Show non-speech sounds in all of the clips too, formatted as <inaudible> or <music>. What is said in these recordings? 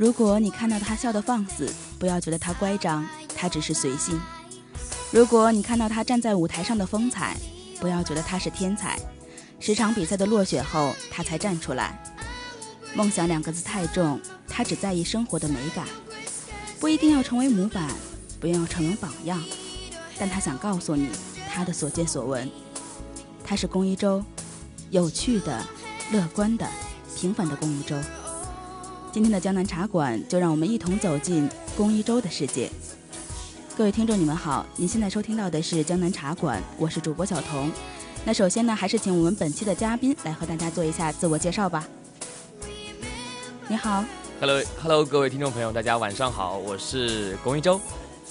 如果你看到他笑得放肆，不要觉得他乖张，他只是随性；如果你看到他站在舞台上的风采，不要觉得他是天才。十场比赛的落选后，他才站出来。梦想两个字太重，他只在意生活的美感，不一定要成为模板，不要成为榜样，但他想告诉你他的所见所闻。他是龚一舟，有趣的、乐观的、平凡的龚一舟。今天的江南茶馆，就让我们一同走进龚一舟的世界。各位听众，你们好，您现在收听到的是江南茶馆，我是主播小童。那首先呢，还是请我们本期的嘉宾来和大家做一下自我介绍吧。你好，Hello，Hello，各位听众朋友，大家晚上好，我是龚一舟，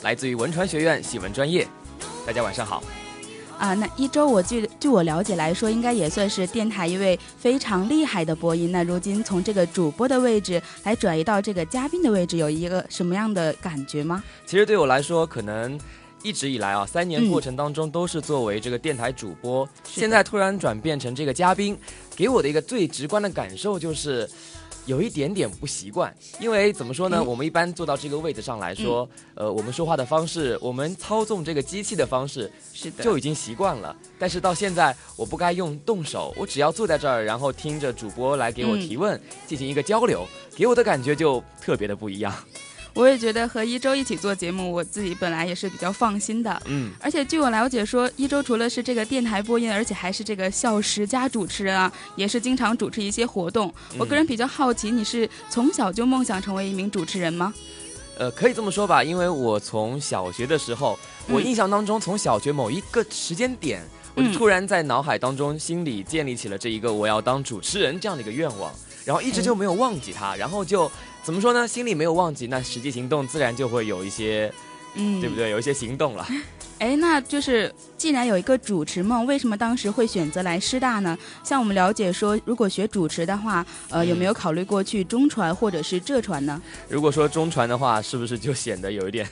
来自于文传学院戏文专业，大家晚上好。啊，那一周我据据我了解来说，应该也算是电台一位非常厉害的播音。那如今从这个主播的位置来转移到这个嘉宾的位置，有一个什么样的感觉吗？其实对我来说，可能。一直以来啊，三年过程当中都是作为这个电台主播，现在突然转变成这个嘉宾，给我的一个最直观的感受就是，有一点点不习惯。因为怎么说呢，我们一般坐到这个位置上来说，呃，我们说话的方式，我们操纵这个机器的方式，是的，就已经习惯了。但是到现在，我不该用动手，我只要坐在这儿，然后听着主播来给我提问，进行一个交流，给我的感觉就特别的不一样。我也觉得和一周一起做节目，我自己本来也是比较放心的。嗯，而且据我了解说，一周除了是这个电台播音，而且还是这个校十佳主持人啊，也是经常主持一些活动。我个人比较好奇，你是从小就梦想成为一名主持人吗？呃，可以这么说吧，因为我从小学的时候，我印象当中，从小学某一个时间点，我就突然在脑海当中心里建立起了这一个我要当主持人这样的一个愿望，然后一直就没有忘记他，然后就。怎么说呢？心里没有忘记，那实际行动自然就会有一些，嗯，对不对？有一些行动了。哎，那就是既然有一个主持梦，为什么当时会选择来师大呢？像我们了解说，如果学主持的话，呃，有没有考虑过去中传或者是浙传呢？如果说中传的话，是不是就显得有一点，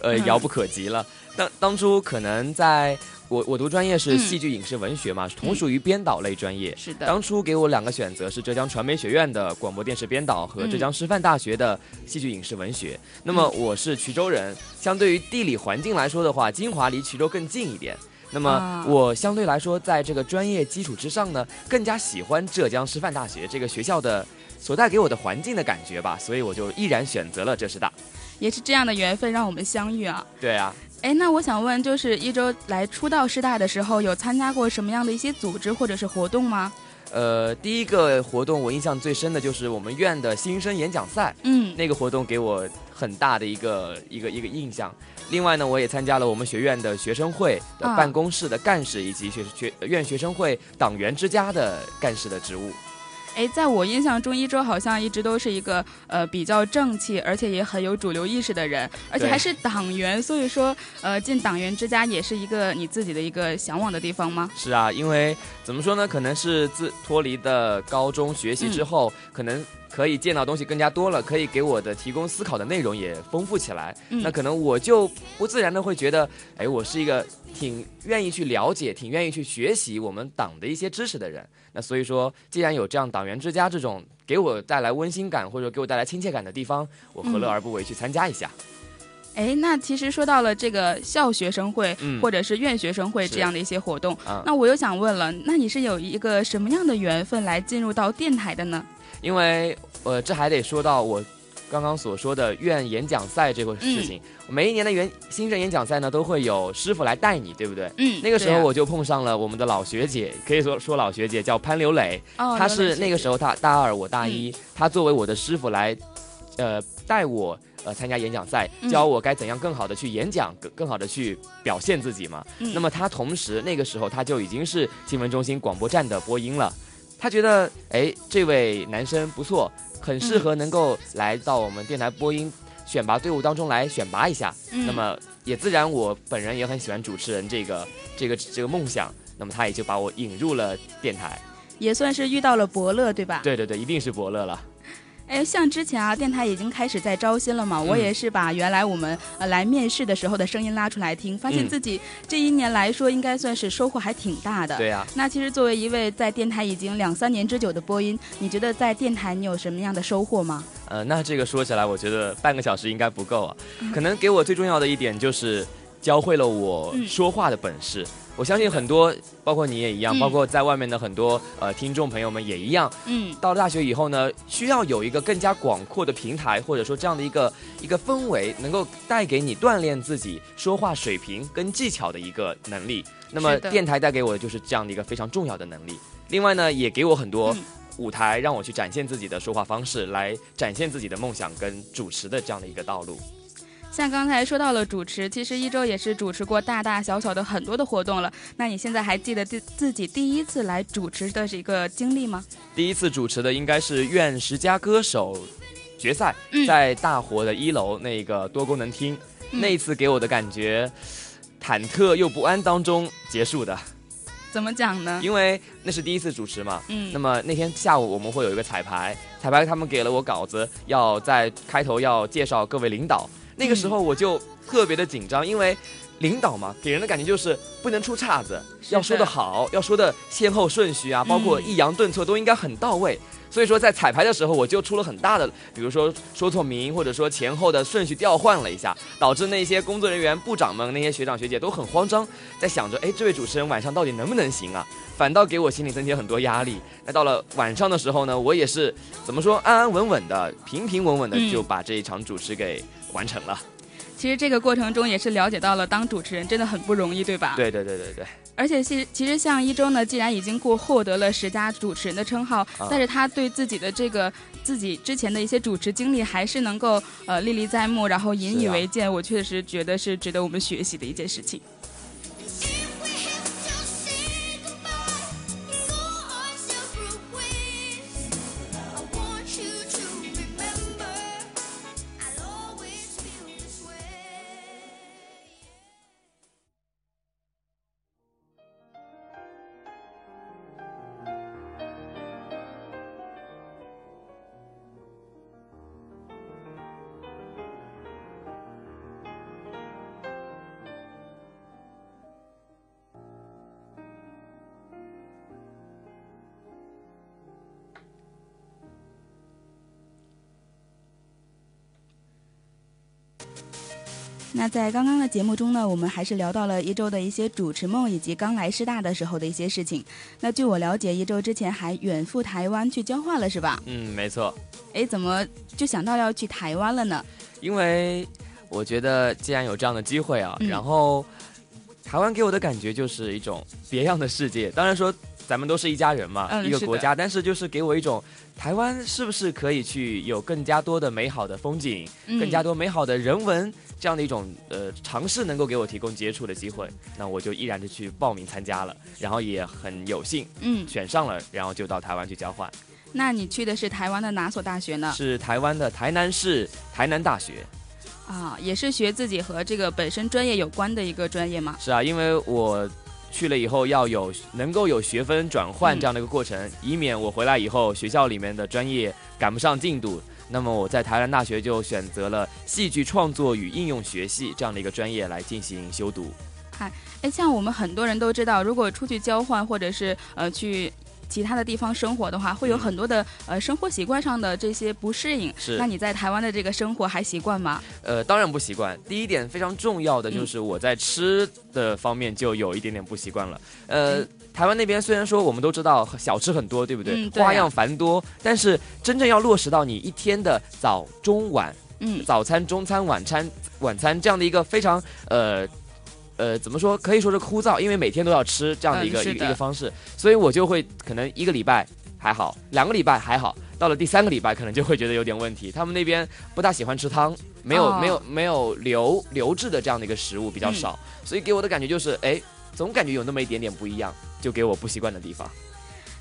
呃，遥不可及了？当当初可能在。我我读专业是戏剧影视文学嘛，同属于编导类专业。是的。当初给我两个选择是浙江传媒学院的广播电视编导和浙江师范大学的戏剧影视文学。那么我是衢州人，相对于地理环境来说的话，金华离衢州更近一点。那么我相对来说，在这个专业基础之上呢，更加喜欢浙江师范大学这个学校的所带给我的环境的感觉吧，所以我就毅然选择了浙师大。也是这样的缘分让我们相遇啊。对啊。哎，那我想问，就是一周来出道师大的时候，有参加过什么样的一些组织或者是活动吗？呃，第一个活动我印象最深的就是我们院的新生演讲赛，嗯，那个活动给我很大的一个一个一个印象。另外呢，我也参加了我们学院的学生会的办公室的干事，以及学学院学生会党员之家的干事的职务。哎，在我印象中，一周好像一直都是一个呃比较正气，而且也很有主流意识的人，而且还是党员。所以说，呃，进党员之家也是一个你自己的一个向往的地方吗？是啊，因为怎么说呢？可能是自脱离的高中学习之后，可能。可以见到东西更加多了，可以给我的提供思考的内容也丰富起来。那可能我就不自然的会觉得，哎，我是一个挺愿意去了解、挺愿意去学习我们党的一些知识的人。那所以说，既然有这样党员之家这种给我带来温馨感或者给我带来亲切感的地方，我何乐而不为去参加一下？哎，那其实说到了这个校学生会或者是院学生会这样的一些活动，那我又想问了，那你是有一个什么样的缘分来进入到电台的呢？因为，呃，这还得说到我刚刚所说的院演讲赛这个事情。每一年的原新生演讲赛呢，都会有师傅来带你，对不对？嗯。那个时候我就碰上了我们的老学姐，可以说说老学姐叫潘刘磊。哦。她是那个时候她大二，我大一，她作为我的师傅来，呃，带我呃参加演讲赛，教我该怎样更好的去演讲，更更好的去表现自己嘛。嗯。那么她同时那个时候她就已经是新闻中心广播站的播音了。他觉得，哎，这位男生不错，很适合能够来到我们电台播音选拔队伍当中来选拔一下。那么也自然，我本人也很喜欢主持人这个这个这个梦想。那么他也就把我引入了电台，也算是遇到了伯乐，对吧？对对对，一定是伯乐了。哎，像之前啊，电台已经开始在招新了嘛，我也是把原来我们呃来面试的时候的声音拉出来听，发现自己这一年来说应该算是收获还挺大的。对呀。那其实作为一位在电台已经两三年之久的播音，你觉得在电台你有什么样的收获吗？呃，那这个说起来，我觉得半个小时应该不够啊。可能给我最重要的一点就是教会了我说话的本事。我相信很多，包括你也一样，包括在外面的很多呃听众朋友们也一样。嗯，到了大学以后呢，需要有一个更加广阔的平台，或者说这样的一个一个氛围，能够带给你锻炼自己说话水平跟技巧的一个能力。那么电台带给我的就是这样的一个非常重要的能力。另外呢，也给我很多舞台，让我去展现自己的说话方式，来展现自己的梦想跟主持的这样的一个道路。像刚才说到了主持，其实一周也是主持过大大小小的很多的活动了。那你现在还记得自自己第一次来主持的是一个经历吗？第一次主持的应该是《愿十佳歌手》决赛，在大活的一楼那个多功能厅，那一次给我的感觉忐忑又不安当中结束的。怎么讲呢？因为那是第一次主持嘛。嗯。那么那天下午我们会有一个彩排，彩排他们给了我稿子，要在开头要介绍各位领导。那个时候我就特别的紧张，因为领导嘛，给人的感觉就是不能出岔子，要说的好，要说的先后顺序啊，包括抑扬顿挫都应该很到位。所以说在彩排的时候，我就出了很大的，比如说说错名，或者说前后的顺序调换了一下，导致那些工作人员、部长们、那些学长学姐都很慌张，在想着，哎，这位主持人晚上到底能不能行啊？反倒给我心里增添很多压力。那到了晚上的时候呢，我也是怎么说，安安稳稳的、平平稳稳的就把这一场主持给。完成了，其实这个过程中也是了解到了当主持人真的很不容易，对吧？对对对对对。而且其实其实像一周呢，既然已经过获得了十佳主持人的称号，但是他对自己的这个自己之前的一些主持经历还是能够呃历历在目，然后引以为戒。我确实觉得是值得我们学习的一件事情。那在刚刚的节目中呢，我们还是聊到了一周的一些主持梦，以及刚来师大的时候的一些事情。那据我了解，一周之前还远赴台湾去交换了，是吧？嗯，没错。哎，怎么就想到要去台湾了呢？因为我觉得既然有这样的机会啊，然后台湾给我的感觉就是一种别样的世界。当然说咱们都是一家人嘛，一个国家，但是就是给我一种台湾是不是可以去有更加多的美好的风景，更加多美好的人文。这样的一种呃尝试能够给我提供接触的机会，那我就毅然的去报名参加了，然后也很有幸嗯选上了，然后就到台湾去交换。那你去的是台湾的哪所大学呢？是台湾的台南市台南大学。啊，也是学自己和这个本身专业有关的一个专业吗？是啊，因为我去了以后要有能够有学分转换这样的一个过程，以免我回来以后学校里面的专业赶不上进度。那么我在台湾大学就选择了戏剧创作与应用学系这样的一个专业来进行修读。嗨，哎，像我们很多人都知道，如果出去交换或者是呃去其他的地方生活的话，会有很多的呃生活习惯上的这些不适应。是。那你在台湾的这个生活还习惯吗？呃，当然不习惯。第一点非常重要的就是我在吃的方面就有一点点不习惯了。呃。台湾那边虽然说我们都知道小吃很多，对不对？花样繁多，但是真正要落实到你一天的早中晚，嗯，早餐、中餐、晚餐、晚餐这样的一个非常呃呃怎么说，可以说是枯燥，因为每天都要吃这样的一个一个方式，所以我就会可能一个礼拜还好，两个礼拜还好，到了第三个礼拜可能就会觉得有点问题。他们那边不大喜欢吃汤，没有没有没有流流质的这样的一个食物比较少，所以给我的感觉就是哎。总感觉有那么一点点不一样，就给我不习惯的地方。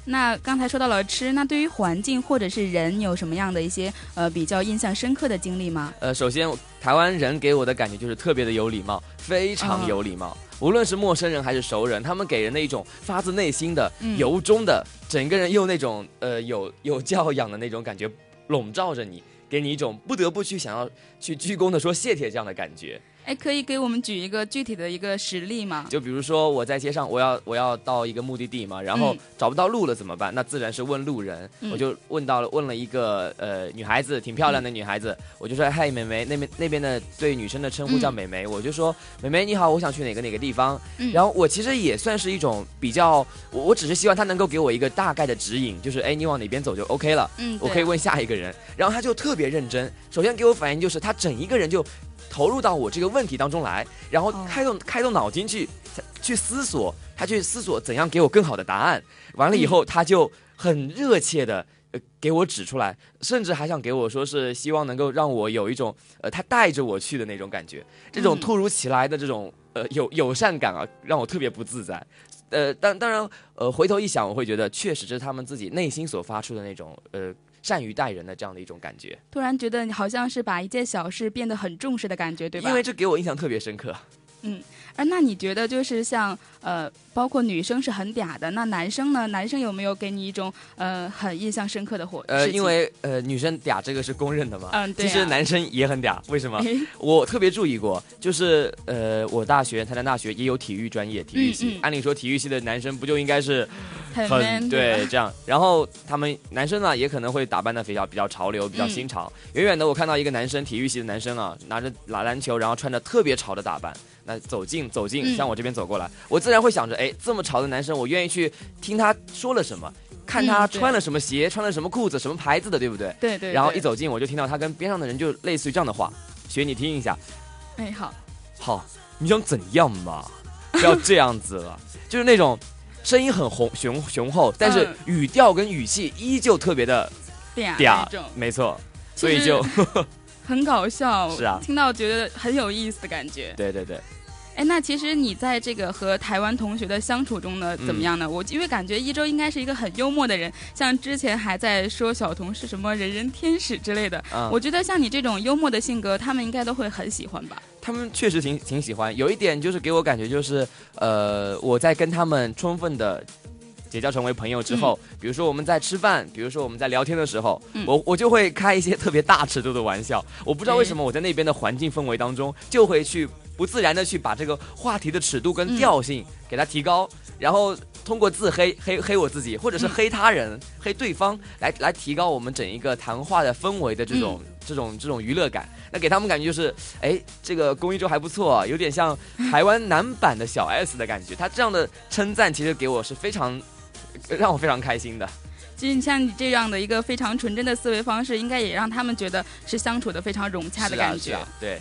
那刚才说到了吃，那对于环境或者是人，有什么样的一些呃比较印象深刻的经历吗？呃，首先台湾人给我的感觉就是特别的有礼貌，非常有礼貌。无论是陌生人还是熟人，他们给人的一种发自内心的、由衷的，整个人又那种呃有有教养的那种感觉。笼罩着你，给你一种不得不去想要去鞠躬的说谢谢这样的感觉。哎，可以给我们举一个具体的一个实例吗？就比如说我在街上，我要我要到一个目的地嘛，然后找不到路了怎么办？那自然是问路人。我就问到了，问了一个呃女孩子，挺漂亮的女孩子，我就说嗨，美眉，那边那边的对女生的称呼叫美眉，我就说美眉你好，我想去哪个哪个地方。然后我其实也算是一种比较，我我只是希望她能够给我一个大概的指引，就是哎你往哪边走就 OK 了。嗯，我可以问下一个人。然后她就特别认真，首先给我反应就是她整一个人就。投入到我这个问题当中来，然后开动开动脑筋去去思索，他去思索怎样给我更好的答案。完了以后，他就很热切的给我指出来，甚至还想给我说是希望能够让我有一种呃他带着我去的那种感觉。这种突如其来的这种呃友友善感啊，让我特别不自在。呃，当当然呃回头一想，我会觉得确实这是他们自己内心所发出的那种呃。善于待人的这样的一种感觉，突然觉得你好像是把一件小事变得很重视的感觉，对吧？因为这给我印象特别深刻。嗯。而那你觉得就是像呃，包括女生是很嗲的，那男生呢？男生有没有给你一种呃很印象深刻的活？呃，因为呃女生嗲这个是公认的嘛。嗯，对。其实男生也很嗲，为什么？我特别注意过，就是呃我大学台南大学也有体育专业，体育系。按理说体育系的男生不就应该是很对这样？然后他们男生呢也可能会打扮的比较比较潮流，比较新潮。远远的我看到一个男生，体育系的男生啊，拿着打篮球，然后穿着特别潮的打扮。那走近走近，向我这边走过来，我自然会想着，哎，这么潮的男生，我愿意去听他说了什么，看他穿了什么鞋，穿了什么裤子，什么牌子的，对不对？对对。然后一走近，我就听到他跟边上的人就类似于这样的话，学你听一下。哎，好。好，你想怎样嘛？不要这样子了，<laughs> 就是那种声音很宏雄雄厚，但是语调跟语气依旧特别的嗲，没错，所以就 <laughs> 很搞笑。是啊，听到觉得很有意思的感觉。对对对。哎，那其实你在这个和台湾同学的相处中呢，怎么样呢？我因为感觉一周应该是一个很幽默的人，像之前还在说小童是什么人人天使之类的。我觉得像你这种幽默的性格，他们应该都会很喜欢吧？他们确实挺挺喜欢。有一点就是给我感觉就是，呃，我在跟他们充分的结交成为朋友之后，比如说我们在吃饭，比如说我们在聊天的时候，我我就会开一些特别大尺度的玩笑。我不知道为什么我在那边的环境氛围当中就会去。不自然的去把这个话题的尺度跟调性给它提高，然后通过自黑黑黑我自己，或者是黑他人、黑对方，来来提高我们整一个谈话的氛围的这种这种这种娱乐感。那给他们感觉就是，哎，这个公益周还不错，有点像台湾男版的小 S 的感觉。他这样的称赞其实给我是非常让我非常开心的。其实你像你这样的一个非常纯真的思维方式，应该也让他们觉得是相处的非常融洽的感觉。对。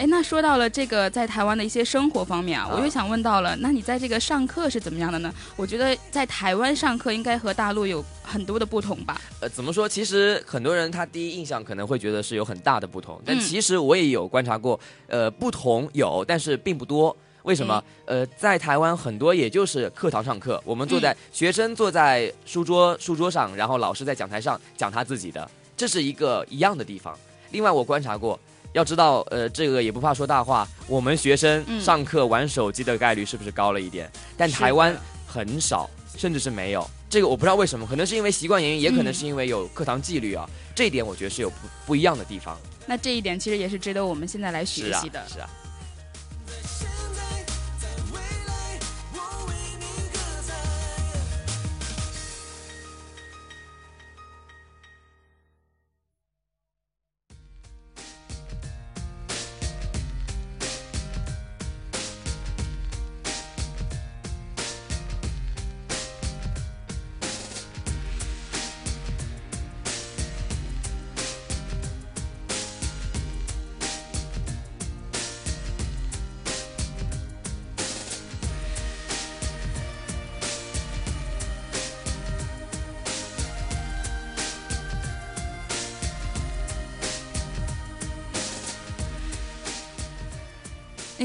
哎，那说到了这个在台湾的一些生活方面啊，我又想问到了，那你在这个上课是怎么样的呢？我觉得在台湾上课应该和大陆有很多的不同吧？呃，怎么说？其实很多人他第一印象可能会觉得是有很大的不同，但其实我也有观察过，呃，不同有，但是并不多。为什么？呃，在台湾很多也就是课堂上课，我们坐在学生坐在书桌书桌上，然后老师在讲台上讲他自己的，这是一个一样的地方。另外，我观察过。要知道，呃，这个也不怕说大话。我们学生上课玩手机的概率是不是高了一点？但台湾很少，甚至是没有。这个我不知道为什么，可能是因为习惯原因，也可能是因为有课堂纪律啊。这一点我觉得是有不不一样的地方。那这一点其实也是值得我们现在来学习的。是啊。那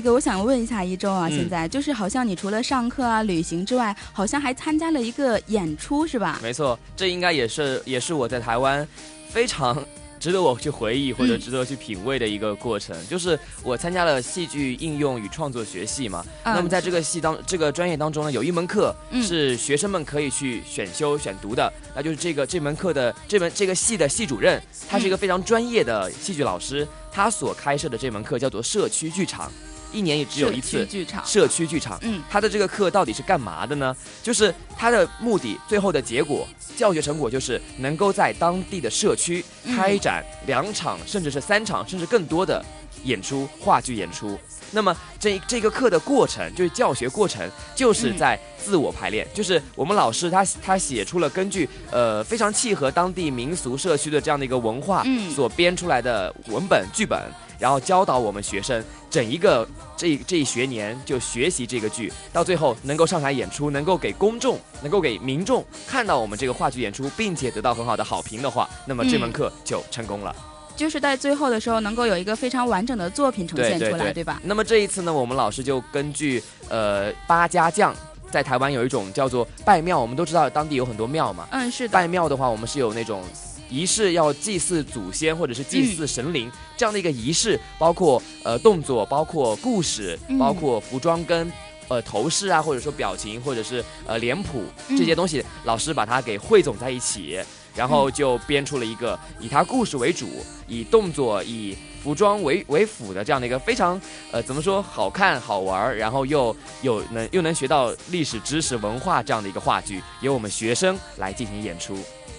个，我想问一下一周啊，现在就是好像你除了上课啊、旅行之外，好像还参加了一个演出，是吧？没错，这应该也是也是我在台湾非常 <laughs> 值得我去回忆或者值得去品味的一个过程。就是我参加了戏剧应用与创作学系嘛，那么在这个系当这个专业当中呢，有一门课是学生们可以去选修选读的，那就是这个这门课的这门这个系的系主任，他是一个非常专业的戏剧老师，他所开设的这门课叫做社区剧场。一年也只有一次剧场，社区剧场。嗯，他的这个课到底是干嘛的呢？就是他的目的，最后的结果，教学成果就是能够在当地的社区开展两场，甚至是三场，甚至更多的演出，话剧演出。那么这这个课的过程，就是教学过程，就是在自我排练。就是我们老师他他写出了根据呃非常契合当地民俗社区的这样的一个文化所编出来的文本剧本。然后教导我们学生，整一个这这一学年就学习这个剧，到最后能够上台演出，能够给公众、能够给民众看到我们这个话剧演出，并且得到很好的好评的话，那么这门课就成功了。就是在最后的时候，能够有一个非常完整的作品呈现出来，对吧？那么这一次呢，我们老师就根据呃八家将，在台湾有一种叫做拜庙，我们都知道当地有很多庙嘛。嗯，是的。拜庙的话，我们是有那种。仪式要祭祀祖先或者是祭祀神灵这样的一个仪式，包括呃动作，包括故事，包括服装跟呃头饰啊，或者说表情，或者是呃脸谱这些东西，老师把它给汇总在一起，然后就编出了一个以他故事为主，以动作以服装为为辅的这样的一个非常呃怎么说好看好玩，然后又有能又能学到历史知识文化这样的一个话剧，由我们学生来进行演出。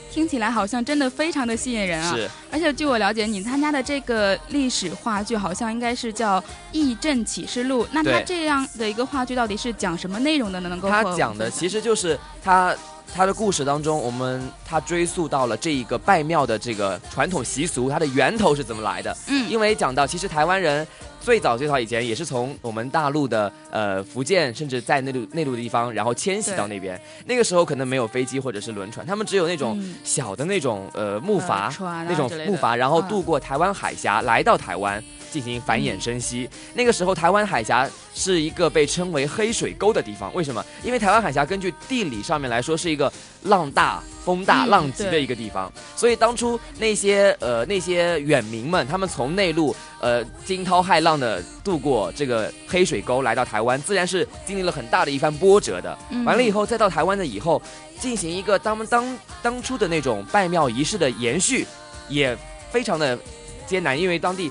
听起来好像真的非常的吸引人啊！是，而且据我了解，你参加的这个历史话剧好像应该是叫《义镇启示录》。那它这样的一个话剧到底是讲什么内容的呢？能够他讲的其实就是它它的故事当中，我们他追溯到了这一个拜庙的这个传统习俗，它的源头是怎么来的？嗯，因为讲到其实台湾人。最早最早以前也是从我们大陆的呃福建，甚至在内陆内陆的地方，然后迁徙到那边。那个时候可能没有飞机或者是轮船，他们只有那种小的那种呃木筏，那种木筏，然后渡过台湾海峡来到台湾进行繁衍生息。那个时候台湾海峡是一个被称为黑水沟的地方，为什么？因为台湾海峡根据地理上面来说是一个浪大。风大浪急的一个地方，所以当初那些呃那些远民们，他们从内陆呃惊涛骇浪的渡过这个黑水沟来到台湾，自然是经历了很大的一番波折的。完了以后，再到台湾的以后，进行一个他们当当初的那种拜庙仪式的延续，也非常的艰难，因为当地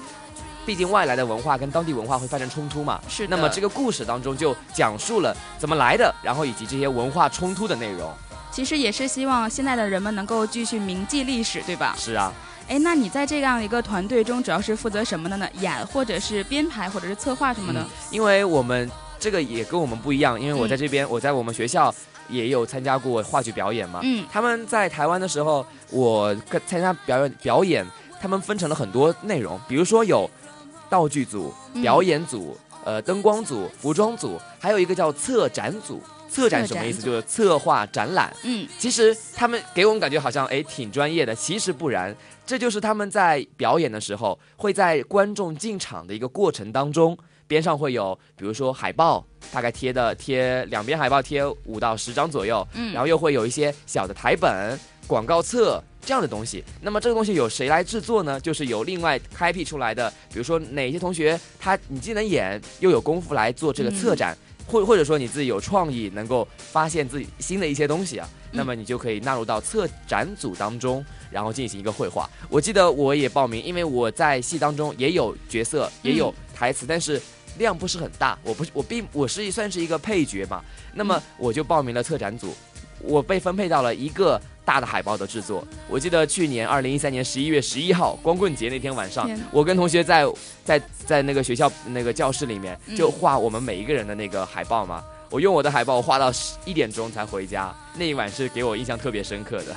毕竟外来的文化跟当地文化会发生冲突嘛。是。那么这个故事当中就讲述了怎么来的，然后以及这些文化冲突的内容。其实也是希望现在的人们能够继续铭记历史，对吧？是啊。哎，那你在这样一个团队中，主要是负责什么的呢？演，或者是编排，或者是策划什么的？因为我们这个也跟我们不一样，因为我在这边，我在我们学校也有参加过话剧表演嘛。嗯。他们在台湾的时候，我参加表演表演，他们分成了很多内容，比如说有道具组、表演组、呃灯光组、服装组，还有一个叫策展组。策展什么意思？就是策划展览。嗯，其实他们给我们感觉好像哎挺专业的，其实不然。这就是他们在表演的时候，会在观众进场的一个过程当中，边上会有比如说海报，大概贴的贴两边海报贴五到十张左右。嗯，然后又会有一些小的台本、广告册这样的东西。那么这个东西由谁来制作呢？就是由另外开辟出来的，比如说哪些同学他你既能演又有功夫来做这个策展。或或者说你自己有创意，能够发现自己新的一些东西啊，那么你就可以纳入到策展组当中，然后进行一个绘画。我记得我也报名，因为我在戏当中也有角色，也有台词，但是量不是很大。我不，我并我是算是一个配角嘛，那么我就报名了策展组，我被分配到了一个。大的海报的制作，我记得去年二零一三年十一月十一号光棍节那天晚上，我跟同学在在在那个学校那个教室里面就画我们每一个人的那个海报嘛。我用我的海报画到一点钟才回家，那一晚是给我印象特别深刻的。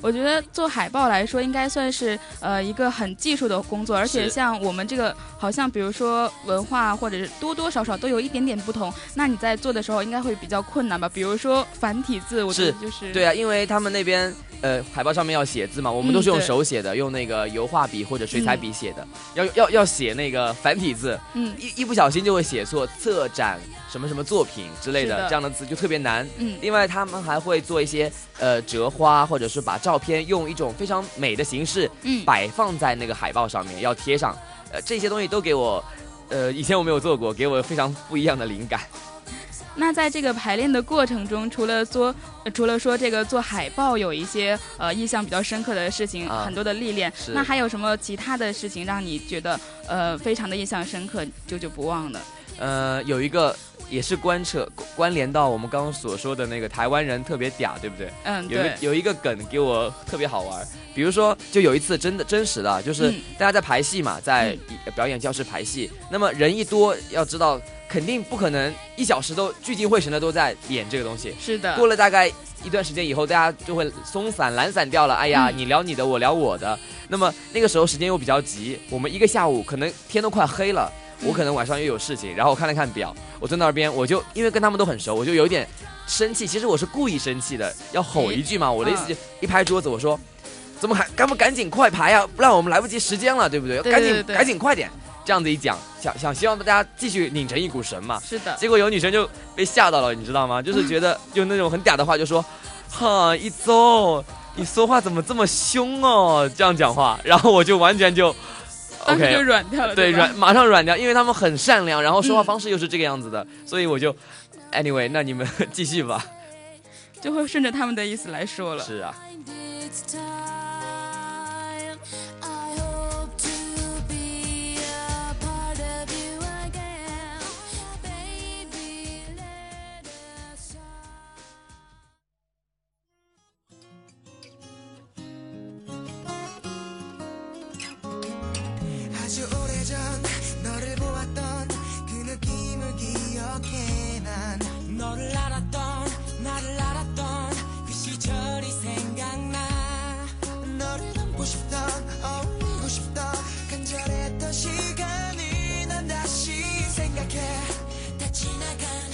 我觉得做海报来说，应该算是呃一个很技术的工作，而且像我们这个，好像比如说文化或者是多多少少都有一点点不同。那你在做的时候，应该会比较困难吧？比如说繁体字，我觉得就是对啊，因为他们那边呃，海报上面要写字嘛，我们都是用手写的，用那个油画笔或者水彩笔写的，要要要写那个繁体字，嗯，一一不小心就会写错策展什么什么作品之类的这样的字就特别难。嗯，另外他们还会做一些呃折花，或者是把照片用一种非常美的形式，嗯，摆放在那个海报上面要贴上，呃，这些东西都给我，呃，以前我没有做过，给我非常不一样的灵感。那在这个排练的过程中，除了做，除了说这个做海报有一些呃印象比较深刻的事情，很多的历练，那还有什么其他的事情让你觉得呃非常的印象深刻、久久不忘的？呃，有一个也是关扯关联到我们刚刚所说的那个台湾人特别嗲，对不对？嗯，对。有一个梗给我特别好玩，比如说就有一次真的真实的，就是大家在排戏嘛，在表演教室排戏，那么人一多，要知道。肯定不可能一小时都聚精会神的都在演这个东西。是的。过了大概一段时间以后，大家就会松散、懒散掉了。哎呀，你聊你的，我聊我的。那么那个时候时间又比较急，我们一个下午可能天都快黑了，我可能晚上又有事情。然后我看了看表，我在那边，我就因为跟他们都很熟，我就有点生气。其实我是故意生气的，要吼一句嘛。我的意思就一拍桌子，我说：“怎么还赶不赶紧快排呀？不然我们来不及时间了，对不对？赶紧赶紧快点。”这样子一讲，想想希望大家继续拧成一股绳嘛。是的。结果有女生就被吓到了，你知道吗？就是觉得用那种很嗲的话就说：“哈，一周你说话怎么这么凶哦？”这样讲话，然后我就完全就，OK，就软掉了。对，软马上软掉，因为他们很善良，然后说话方式又是这个样子的，所以我就，Anyway，那你们 <laughs> 继续吧。就会顺着他们的意思来说了。是啊。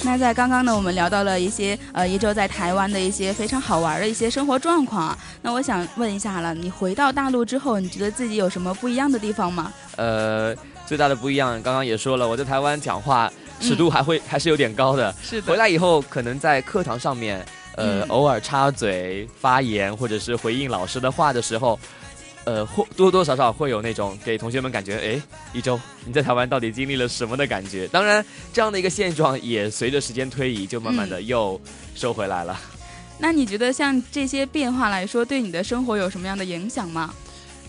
那在刚刚呢，我们聊到了一些呃一周在台湾的一些非常好玩的一些生活状况啊。那我想问一下了，你回到大陆之后，你觉得自己有什么不一样的地方吗？呃，最大的不一样，刚刚也说了，我在台湾讲话尺度还会还是有点高的。是的。回来以后，可能在课堂上面，呃，偶尔插嘴发言或者是回应老师的话的时候。呃，或多多少少会有那种给同学们感觉，哎，一周你在台湾到底经历了什么的感觉。当然，这样的一个现状也随着时间推移，就慢慢的又收回来了。那你觉得像这些变化来说，对你的生活有什么样的影响吗？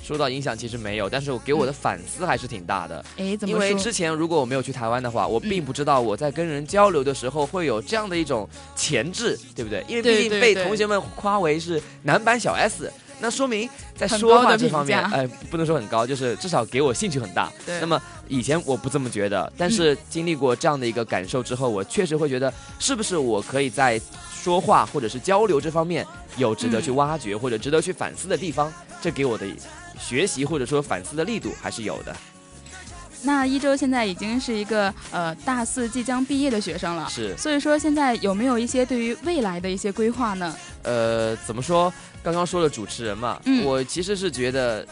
说到影响，其实没有，但是我给我的反思还是挺大的。哎，怎么因为之前如果我没有去台湾的话，我并不知道我在跟人交流的时候会有这样的一种前置，对不对？因为毕竟被同学们夸为是男版小 S。那说明在说话这方面，哎，不能说很高，就是至少给我兴趣很大。那么以前我不这么觉得，但是经历过这样的一个感受之后，我确实会觉得，是不是我可以在说话或者是交流这方面有值得去挖掘或者值得去反思的地方？这给我的学习或者说反思的力度还是有的。那一周现在已经是一个呃大四即将毕业的学生了，是。所以说现在有没有一些对于未来的一些规划呢？呃，怎么说？刚刚说了主持人嘛，我其实是觉得，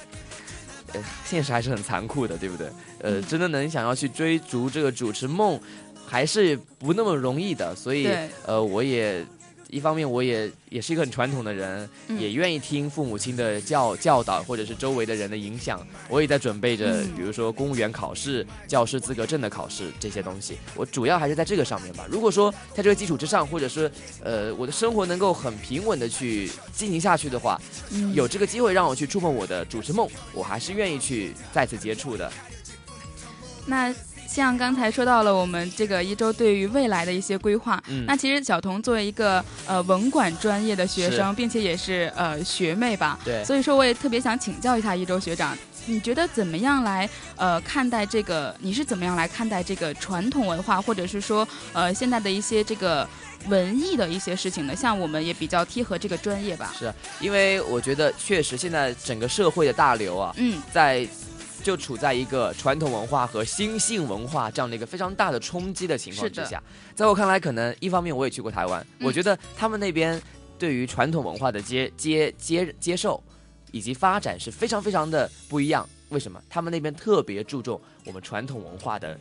呃，现实还是很残酷的，对不对？呃，真的能想要去追逐这个主持梦，还是不那么容易的。所以，呃，我也。一方面，我也也是一个很传统的人，也愿意听父母亲的教教导，或者是周围的人的影响。我也在准备着，比如说公务员考试、教师资格证的考试这些东西。我主要还是在这个上面吧。如果说在这个基础之上，或者是呃我的生活能够很平稳的去进行下去的话，有这个机会让我去触碰我的主持梦，我还是愿意去再次接触的。那。像刚才说到了我们这个一周对于未来的一些规划，那其实小童作为一个呃文管专业的学生，并且也是呃学妹吧，对，所以说我也特别想请教一下一周学长，你觉得怎么样来呃看待这个？你是怎么样来看待这个传统文化，或者是说呃现在的一些这个文艺的一些事情呢？像我们也比较贴合这个专业吧。是，因为我觉得确实现在整个社会的大流啊，嗯，在。就处在一个传统文化和新兴文化这样的一个非常大的冲击的情况之下，在我看来，可能一方面我也去过台湾，我觉得他们那边对于传统文化的接接接接受以及发展是非常非常的不一样。为什么？他们那边特别注重我们传统文化的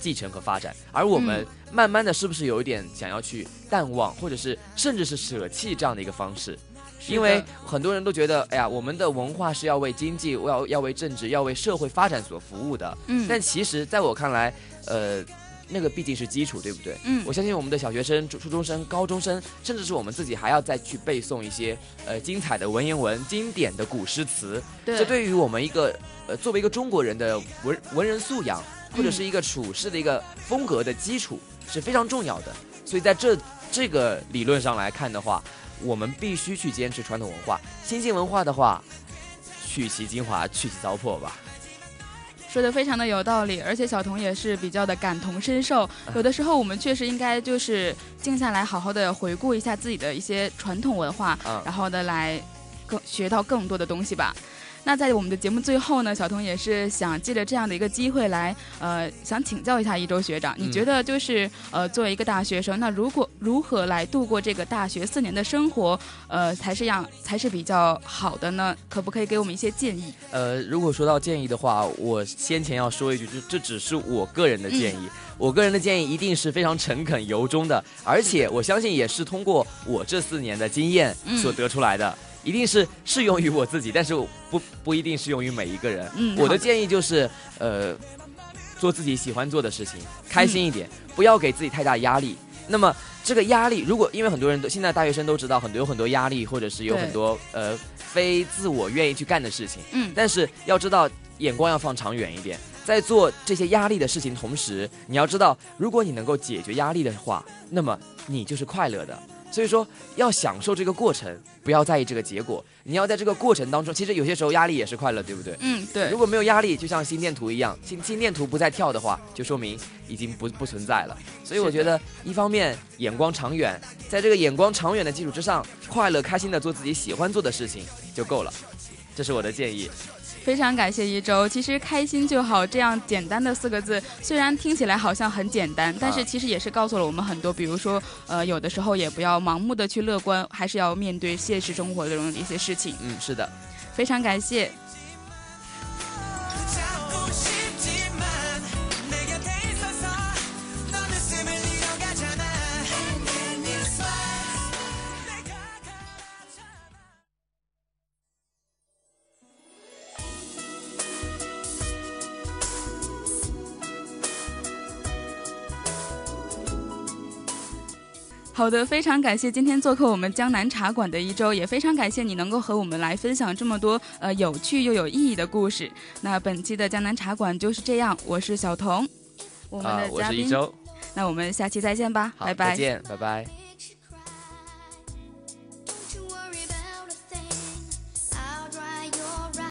继承和发展，而我们慢慢的是不是有一点想要去淡忘，或者是甚至是舍弃这样的一个方式？因为很多人都觉得，哎呀，我们的文化是要为经济、要要为政治、要为社会发展所服务的。嗯，但其实在我看来，呃。那个毕竟是基础，对不对？嗯，我相信我们的小学生、初初中生、高中生，甚至是我们自己，还要再去背诵一些呃精彩的文言文、经典的古诗词。对，这对于我们一个呃作为一个中国人的文文人素养，或者是一个处事的一个风格的基础是非常重要的。所以在这这个理论上来看的话，我们必须去坚持传统文化。新兴文化的话，去其精华，去其糟粕吧。说的非常的有道理，而且小童也是比较的感同身受。有的时候我们确实应该就是静下来，好好的回顾一下自己的一些传统文化，然后呢来更学到更多的东西吧。那在我们的节目最后呢，小童也是想借着这样的一个机会来，呃，想请教一下一周学长，你觉得就是呃，作为一个大学生，那如果如何来度过这个大学四年的生活，呃，才是样才是比较好的呢？可不可以给我们一些建议？呃，如果说到建议的话，我先前要说一句，就这只是我个人的建议，我个人的建议一定是非常诚恳由衷的，而且我相信也是通过我这四年的经验所得出来的。一定是适用于我自己，但是不不一定适用于每一个人。嗯，我的建议就是，呃，做自己喜欢做的事情，开心一点，不要给自己太大压力。那么这个压力，如果因为很多人都现在大学生都知道很多有很多压力，或者是有很多呃非自我愿意去干的事情。嗯，但是要知道眼光要放长远一点，在做这些压力的事情同时，你要知道，如果你能够解决压力的话，那么你就是快乐的。所以说，要享受这个过程，不要在意这个结果。你要在这个过程当中，其实有些时候压力也是快乐，对不对？嗯，对。如果没有压力，就像心电图一样，心心电图不再跳的话，就说明已经不不存在了。所以我觉得，一方面眼光长远，在这个眼光长远的基础之上，快乐开心的做自己喜欢做的事情就够了。这是我的建议。非常感谢一周。其实开心就好这样简单的四个字，虽然听起来好像很简单，但是其实也是告诉了我们很多。比如说，呃，有的时候也不要盲目的去乐观，还是要面对现实生活中的这种一些事情。嗯，是的，非常感谢。好的，非常感谢今天做客我们江南茶馆的一周，也非常感谢你能够和我们来分享这么多呃有趣又有意义的故事。那本期的江南茶馆就是这样，我是小童，我们的嘉宾，我是一周，那我们下期再见吧，拜拜，再见，拜拜。